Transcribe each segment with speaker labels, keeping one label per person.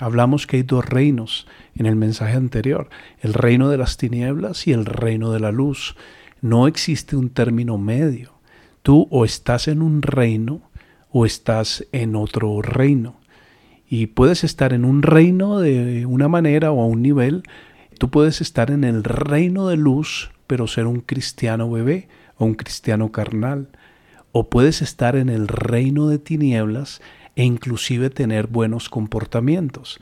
Speaker 1: Hablamos que hay dos reinos en el mensaje anterior, el reino de las tinieblas y el reino de la luz. No existe un término medio. Tú o estás en un reino o estás en otro reino. Y puedes estar en un reino de una manera o a un nivel. Tú puedes estar en el reino de luz, pero ser un cristiano bebé o un cristiano carnal. O puedes estar en el reino de tinieblas e inclusive tener buenos comportamientos.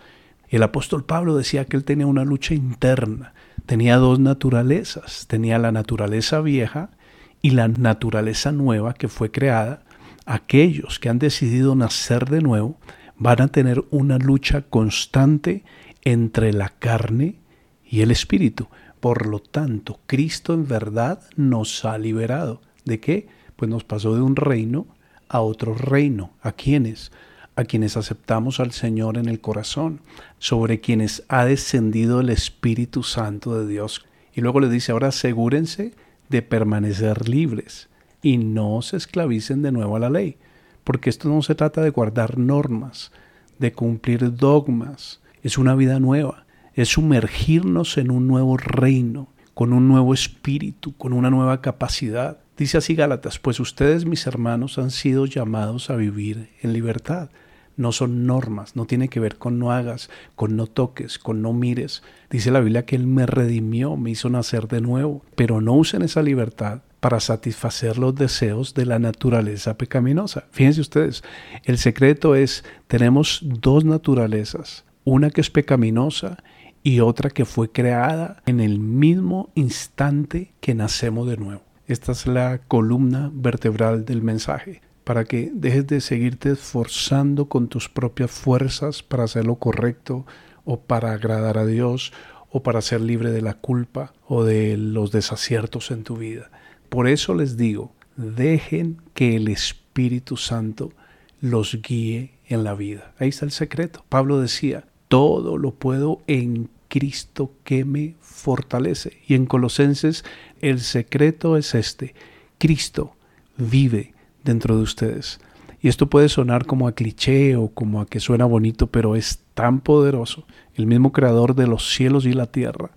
Speaker 1: El apóstol Pablo decía que él tenía una lucha interna, tenía dos naturalezas, tenía la naturaleza vieja y la naturaleza nueva que fue creada. Aquellos que han decidido nacer de nuevo van a tener una lucha constante entre la carne y el espíritu. Por lo tanto, Cristo en verdad nos ha liberado. ¿De qué? Pues nos pasó de un reino a otro reino. ¿A quiénes? A quienes aceptamos al Señor en el corazón, sobre quienes ha descendido el Espíritu Santo de Dios. Y luego le dice, ahora asegúrense de permanecer libres y no se esclavicen de nuevo a la ley porque esto no se trata de guardar normas, de cumplir dogmas, es una vida nueva, es sumergirnos en un nuevo reino, con un nuevo espíritu, con una nueva capacidad. Dice así Gálatas, pues ustedes mis hermanos han sido llamados a vivir en libertad. No son normas, no tiene que ver con no hagas, con no toques, con no mires. Dice la Biblia que Él me redimió, me hizo nacer de nuevo, pero no usen esa libertad para satisfacer los deseos de la naturaleza pecaminosa. Fíjense ustedes, el secreto es, tenemos dos naturalezas, una que es pecaminosa y otra que fue creada en el mismo instante que nacemos de nuevo. Esta es la columna vertebral del mensaje, para que dejes de seguirte esforzando con tus propias fuerzas para hacer lo correcto o para agradar a Dios o para ser libre de la culpa o de los desaciertos en tu vida. Por eso les digo, dejen que el Espíritu Santo los guíe en la vida. Ahí está el secreto. Pablo decía, todo lo puedo en Cristo que me fortalece. Y en Colosenses el secreto es este. Cristo vive dentro de ustedes. Y esto puede sonar como a cliché o como a que suena bonito, pero es tan poderoso. El mismo creador de los cielos y la tierra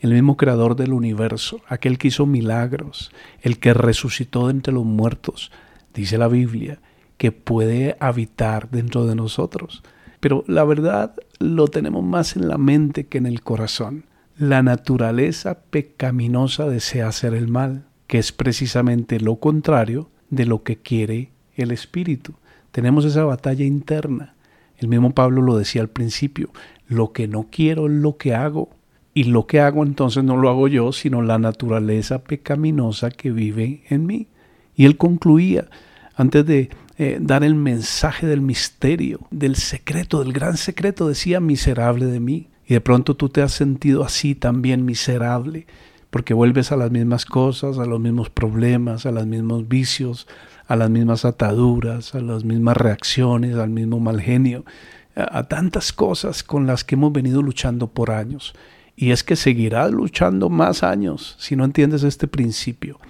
Speaker 1: el mismo creador del universo, aquel que hizo milagros, el que resucitó de entre los muertos, dice la Biblia, que puede habitar dentro de nosotros. Pero la verdad lo tenemos más en la mente que en el corazón. La naturaleza pecaminosa desea hacer el mal, que es precisamente lo contrario de lo que quiere el Espíritu. Tenemos esa batalla interna. El mismo Pablo lo decía al principio, lo que no quiero es lo que hago y lo que hago entonces no lo hago yo, sino la naturaleza pecaminosa que vive en mí. Y él concluía, antes de eh, dar el mensaje del misterio, del secreto, del gran secreto, decía, miserable de mí. Y de pronto tú te has sentido así también miserable, porque vuelves a las mismas cosas, a los mismos problemas, a los mismos vicios, a las mismas ataduras, a las mismas reacciones, al mismo mal genio, a tantas cosas con las que hemos venido luchando por años. Y es que seguirás luchando más años si no entiendes este principio.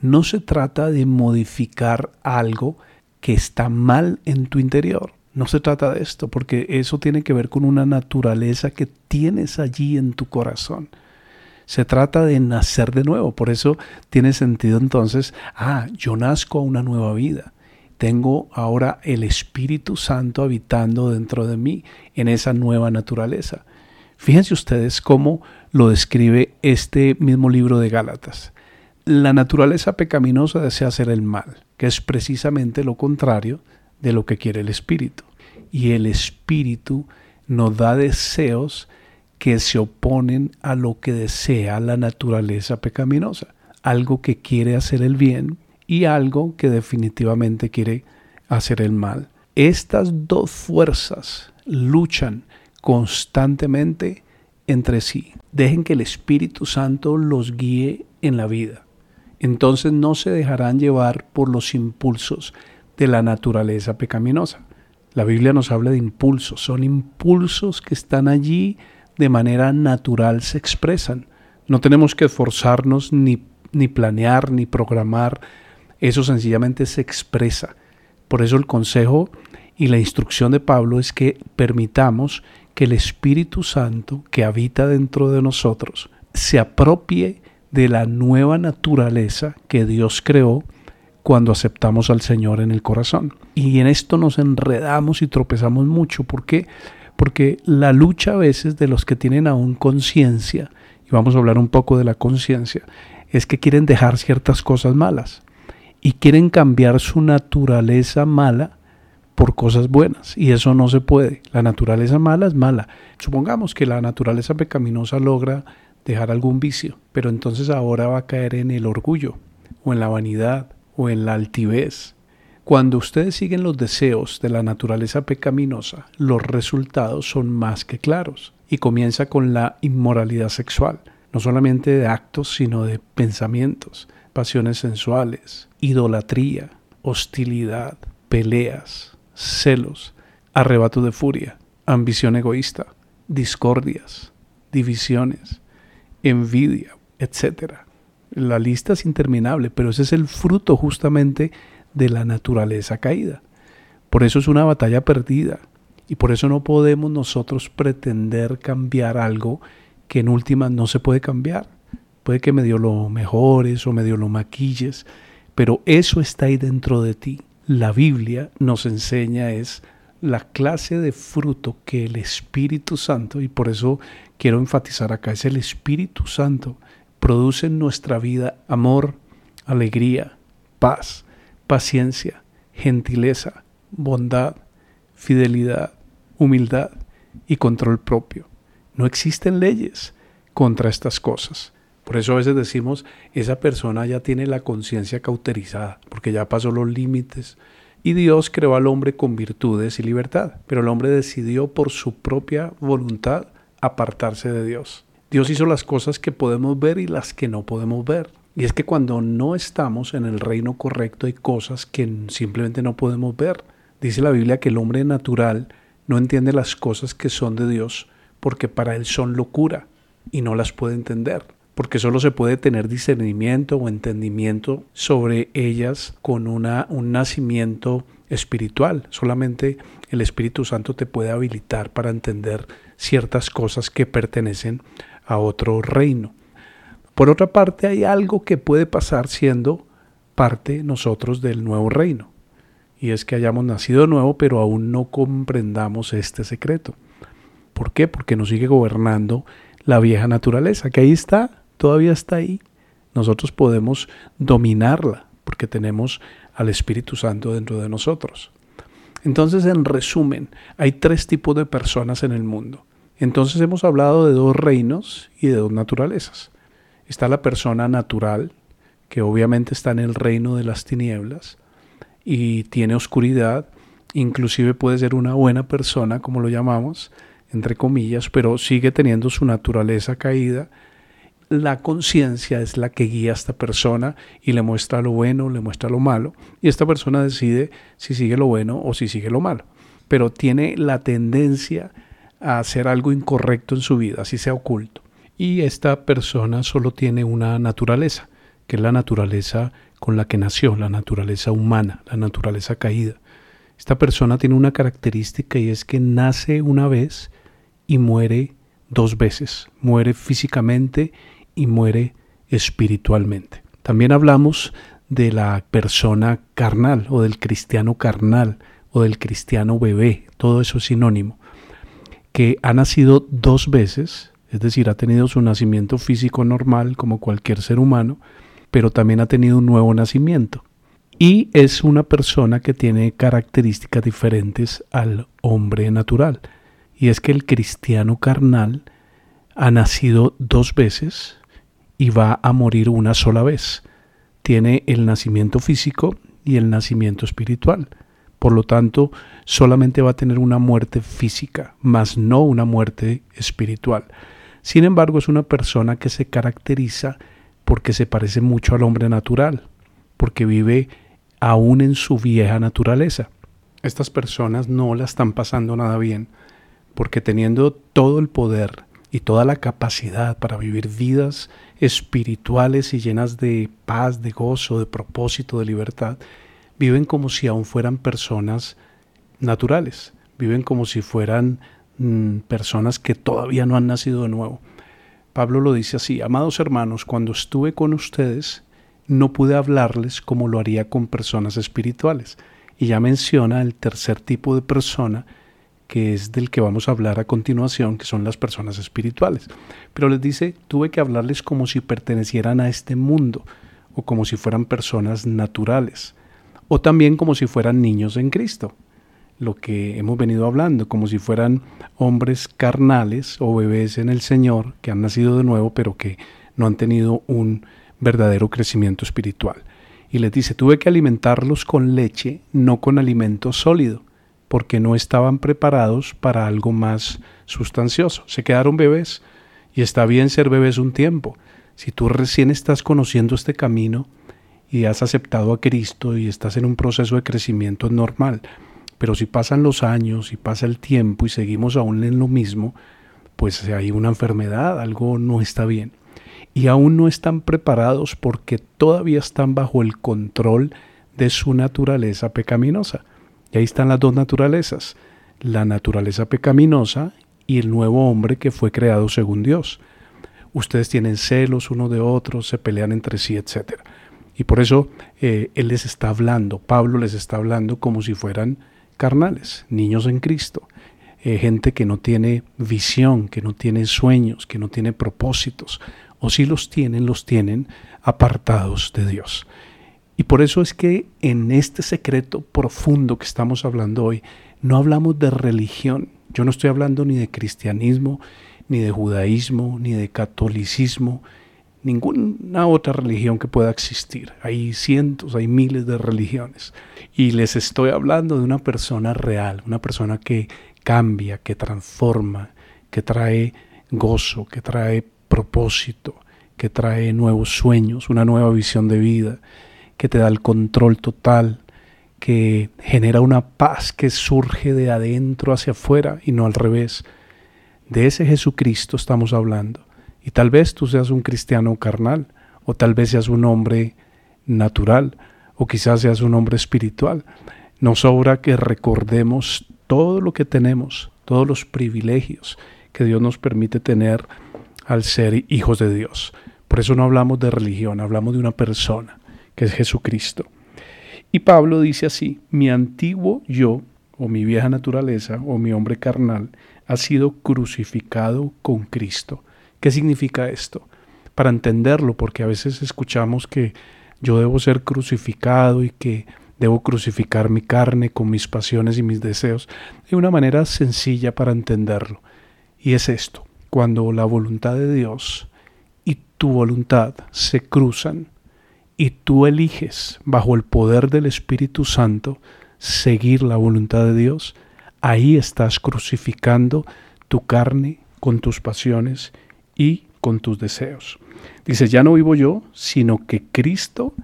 Speaker 1: No se trata de modificar algo que está mal en tu interior. No se trata de esto, porque eso tiene que ver con una naturaleza que tienes allí en tu corazón. Se trata de nacer de nuevo. Por eso tiene sentido entonces, ah, yo nazco a una nueva vida. Tengo ahora el Espíritu Santo habitando dentro de mí en esa nueva naturaleza. Fíjense ustedes cómo lo describe este mismo libro de Gálatas. La naturaleza pecaminosa desea hacer el mal, que es precisamente lo contrario de lo que quiere el espíritu. Y el espíritu nos da deseos que se oponen a lo que desea la naturaleza pecaminosa, algo que quiere hacer el bien y algo que definitivamente quiere hacer el mal. Estas dos fuerzas luchan constantemente entre sí. Dejen que el Espíritu Santo los guíe en la vida. Entonces no se dejarán llevar por los impulsos de la naturaleza pecaminosa. La Biblia nos habla de impulsos, son impulsos que están allí de manera natural, se expresan. No tenemos que esforzarnos ni, ni planear ni programar, eso sencillamente se expresa. Por eso el consejo y la instrucción de Pablo es que permitamos que el Espíritu Santo que habita dentro de nosotros se apropie de la nueva naturaleza que Dios creó cuando aceptamos al Señor en el corazón. Y en esto nos enredamos y tropezamos mucho. ¿Por qué? Porque la lucha a veces de los que tienen aún conciencia, y vamos a hablar un poco de la conciencia, es que quieren dejar ciertas cosas malas y quieren cambiar su naturaleza mala por cosas buenas. Y eso no se puede. La naturaleza mala es mala. Supongamos que la naturaleza pecaminosa logra dejar algún vicio, pero entonces ahora va a caer en el orgullo o en la vanidad o en la altivez. Cuando ustedes siguen los deseos de la naturaleza pecaminosa, los resultados son más que claros y comienza con la inmoralidad sexual, no solamente de actos, sino de pensamientos, pasiones sensuales, idolatría, hostilidad, peleas, celos, arrebato de furia, ambición egoísta, discordias, divisiones, envidia, etc. La lista es interminable, pero ese es el fruto justamente de la naturaleza caída. Por eso es una batalla perdida y por eso no podemos nosotros pretender cambiar algo que en última no se puede cambiar. Puede que medio lo mejores o medio lo maquilles, pero eso está ahí dentro de ti. La Biblia nos enseña es la clase de fruto que el Espíritu Santo, y por eso quiero enfatizar acá, es el Espíritu Santo produce en nuestra vida amor, alegría, paz, paciencia, gentileza, bondad, fidelidad, humildad y control propio. No existen leyes contra estas cosas. Por eso a veces decimos, esa persona ya tiene la conciencia cauterizada, porque ya pasó los límites. Y Dios creó al hombre con virtudes y libertad, pero el hombre decidió por su propia voluntad apartarse de Dios. Dios hizo las cosas que podemos ver y las que no podemos ver. Y es que cuando no estamos en el reino correcto hay cosas que simplemente no podemos ver. Dice la Biblia que el hombre natural no entiende las cosas que son de Dios porque para él son locura y no las puede entender. Porque solo se puede tener discernimiento o entendimiento sobre ellas con una, un nacimiento espiritual. Solamente el Espíritu Santo te puede habilitar para entender ciertas cosas que pertenecen a otro reino. Por otra parte, hay algo que puede pasar siendo parte nosotros del nuevo reino. Y es que hayamos nacido nuevo, pero aún no comprendamos este secreto. ¿Por qué? Porque nos sigue gobernando la vieja naturaleza, que ahí está, todavía está ahí. Nosotros podemos dominarla, porque tenemos al Espíritu Santo dentro de nosotros. Entonces, en resumen, hay tres tipos de personas en el mundo. Entonces hemos hablado de dos reinos y de dos naturalezas. Está la persona natural, que obviamente está en el reino de las tinieblas y tiene oscuridad, inclusive puede ser una buena persona, como lo llamamos, entre comillas, pero sigue teniendo su naturaleza caída. La conciencia es la que guía a esta persona y le muestra lo bueno, le muestra lo malo, y esta persona decide si sigue lo bueno o si sigue lo malo, pero tiene la tendencia a hacer algo incorrecto en su vida, así sea oculto. Y esta persona solo tiene una naturaleza, que es la naturaleza con la que nació, la naturaleza humana, la naturaleza caída. Esta persona tiene una característica y es que nace una vez y muere dos veces. Muere físicamente y muere espiritualmente. También hablamos de la persona carnal o del cristiano carnal o del cristiano bebé. Todo eso es sinónimo que ha nacido dos veces, es decir, ha tenido su nacimiento físico normal como cualquier ser humano, pero también ha tenido un nuevo nacimiento. Y es una persona que tiene características diferentes al hombre natural. Y es que el cristiano carnal ha nacido dos veces y va a morir una sola vez. Tiene el nacimiento físico y el nacimiento espiritual. Por lo tanto, solamente va a tener una muerte física, más no una muerte espiritual. Sin embargo, es una persona que se caracteriza porque se parece mucho al hombre natural, porque vive aún en su vieja naturaleza. Estas personas no la están pasando nada bien, porque teniendo todo el poder y toda la capacidad para vivir vidas espirituales y llenas de paz, de gozo, de propósito, de libertad, viven como si aún fueran personas naturales, viven como si fueran mm, personas que todavía no han nacido de nuevo. Pablo lo dice así, amados hermanos, cuando estuve con ustedes, no pude hablarles como lo haría con personas espirituales. Y ya menciona el tercer tipo de persona, que es del que vamos a hablar a continuación, que son las personas espirituales. Pero les dice, tuve que hablarles como si pertenecieran a este mundo o como si fueran personas naturales o también como si fueran niños en Cristo, lo que hemos venido hablando, como si fueran hombres carnales o bebés en el Señor que han nacido de nuevo pero que no han tenido un verdadero crecimiento espiritual. Y les dice, tuve que alimentarlos con leche, no con alimento sólido, porque no estaban preparados para algo más sustancioso. Se quedaron bebés y está bien ser bebés un tiempo. Si tú recién estás conociendo este camino, y has aceptado a Cristo y estás en un proceso de crecimiento normal. Pero si pasan los años y pasa el tiempo y seguimos aún en lo mismo, pues hay una enfermedad, algo no está bien. Y aún no están preparados porque todavía están bajo el control de su naturaleza pecaminosa. Y ahí están las dos naturalezas, la naturaleza pecaminosa y el nuevo hombre que fue creado según Dios. Ustedes tienen celos uno de otros, se pelean entre sí, etcétera. Y por eso eh, Él les está hablando, Pablo les está hablando como si fueran carnales, niños en Cristo, eh, gente que no tiene visión, que no tiene sueños, que no tiene propósitos, o si los tienen, los tienen apartados de Dios. Y por eso es que en este secreto profundo que estamos hablando hoy, no hablamos de religión. Yo no estoy hablando ni de cristianismo, ni de judaísmo, ni de catolicismo, ninguna otra religión que pueda existir. Hay cientos, hay miles de religiones. Y les estoy hablando de una persona real, una persona que cambia, que transforma, que trae gozo, que trae propósito, que trae nuevos sueños, una nueva visión de vida, que te da el control total, que genera una paz que surge de adentro hacia afuera y no al revés. De ese Jesucristo estamos hablando y tal vez tú seas un cristiano carnal, o tal vez seas un hombre natural, o quizás seas un hombre espiritual. Nos sobra que recordemos todo lo que tenemos, todos los privilegios que Dios nos permite tener al ser hijos de Dios. Por eso no hablamos de religión, hablamos de una persona, que es Jesucristo. Y Pablo dice así, mi antiguo yo, o mi vieja naturaleza, o mi hombre carnal, ha sido crucificado con Cristo. ¿Qué significa esto? Para entenderlo, porque a veces escuchamos que yo debo ser crucificado y que debo crucificar mi carne con mis pasiones y mis deseos. Hay una manera sencilla para entenderlo. Y es esto, cuando la voluntad de Dios y tu voluntad se cruzan y tú eliges bajo el poder del Espíritu Santo seguir la voluntad de Dios, ahí estás crucificando tu carne con tus pasiones y con tus deseos. Dice, ya no vivo yo, sino que Cristo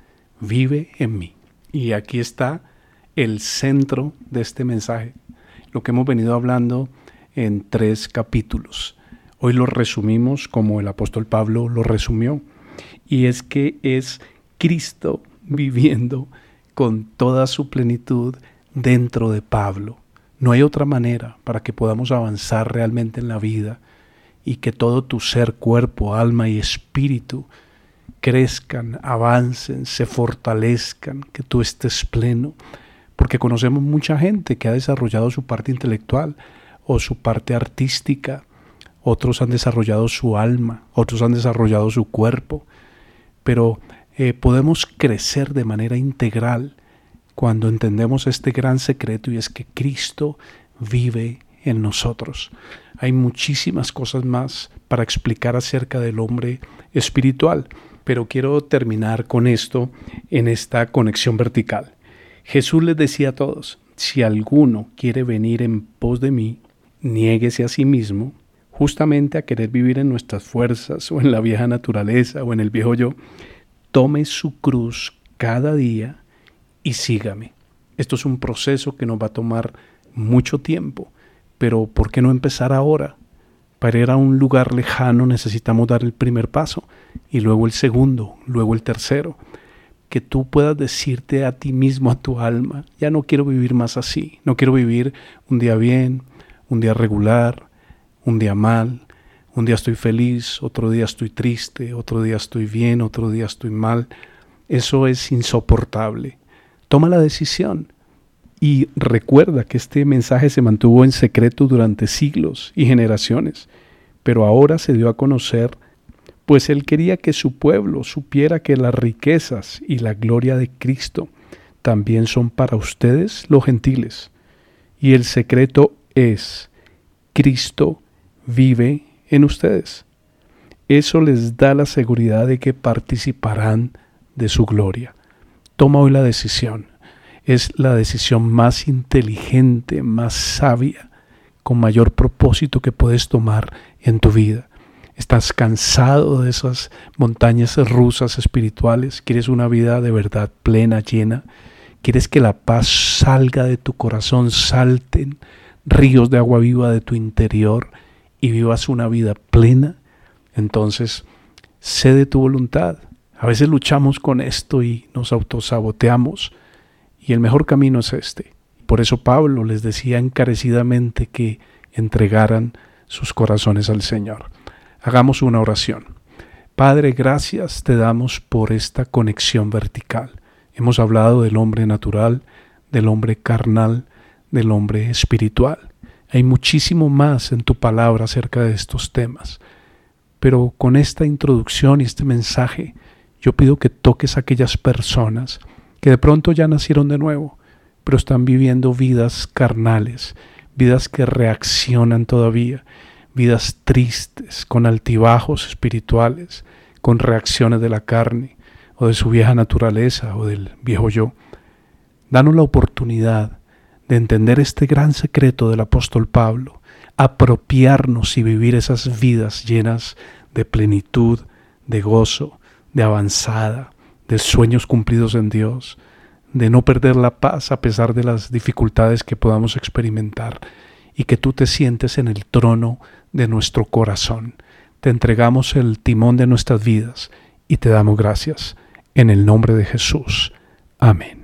Speaker 1: vive en mí. Y aquí está el centro de este mensaje, lo que hemos venido hablando en tres capítulos. Hoy lo resumimos como el apóstol Pablo lo resumió, y es que es Cristo viviendo con toda su plenitud dentro de Pablo. No hay otra manera para que podamos avanzar realmente en la vida y que todo tu ser, cuerpo, alma y espíritu crezcan, avancen, se fortalezcan, que tú estés pleno. Porque conocemos mucha gente que ha desarrollado su parte intelectual o su parte artística, otros han desarrollado su alma, otros han desarrollado su cuerpo, pero eh, podemos crecer de manera integral cuando entendemos este gran secreto y es que Cristo vive en nosotros. Hay muchísimas cosas más para explicar acerca del hombre espiritual, pero quiero terminar con esto en esta conexión vertical. Jesús les decía a todos, si alguno quiere venir en pos de mí, niéguese a sí mismo, justamente a querer vivir en nuestras fuerzas o en la vieja naturaleza o en el viejo yo, tome su cruz cada día y sígame. Esto es un proceso que nos va a tomar mucho tiempo, pero ¿por qué no empezar ahora? Para ir a un lugar lejano necesitamos dar el primer paso y luego el segundo, luego el tercero. Que tú puedas decirte a ti mismo, a tu alma, ya no quiero vivir más así, no quiero vivir un día bien, un día regular, un día mal, un día estoy feliz, otro día estoy triste, otro día estoy bien, otro día estoy mal. Eso es insoportable. Toma la decisión y recuerda que este mensaje se mantuvo en secreto durante siglos y generaciones, pero ahora se dio a conocer, pues él quería que su pueblo supiera que las riquezas y la gloria de Cristo también son para ustedes los gentiles. Y el secreto es, Cristo vive en ustedes. Eso les da la seguridad de que participarán de su gloria. Toma hoy la decisión. Es la decisión más inteligente, más sabia, con mayor propósito que puedes tomar en tu vida. ¿Estás cansado de esas montañas rusas espirituales? ¿Quieres una vida de verdad plena, llena? ¿Quieres que la paz salga de tu corazón, salten ríos de agua viva de tu interior y vivas una vida plena? Entonces, cede tu voluntad. A veces luchamos con esto y nos autosaboteamos y el mejor camino es este. Por eso Pablo les decía encarecidamente que entregaran sus corazones al Señor. Hagamos una oración. Padre, gracias te damos por esta conexión vertical. Hemos hablado del hombre natural, del hombre carnal, del hombre espiritual. Hay muchísimo más en tu palabra acerca de estos temas. Pero con esta introducción y este mensaje, yo pido que toques a aquellas personas que de pronto ya nacieron de nuevo, pero están viviendo vidas carnales, vidas que reaccionan todavía, vidas tristes, con altibajos espirituales, con reacciones de la carne o de su vieja naturaleza o del viejo yo. Danos la oportunidad de entender este gran secreto del apóstol Pablo, apropiarnos y vivir esas vidas llenas de plenitud, de gozo, de avanzada, de sueños cumplidos en Dios, de no perder la paz a pesar de las dificultades que podamos experimentar y que tú te sientes en el trono de nuestro corazón. Te entregamos el timón de nuestras vidas y te damos gracias. En el nombre de Jesús. Amén.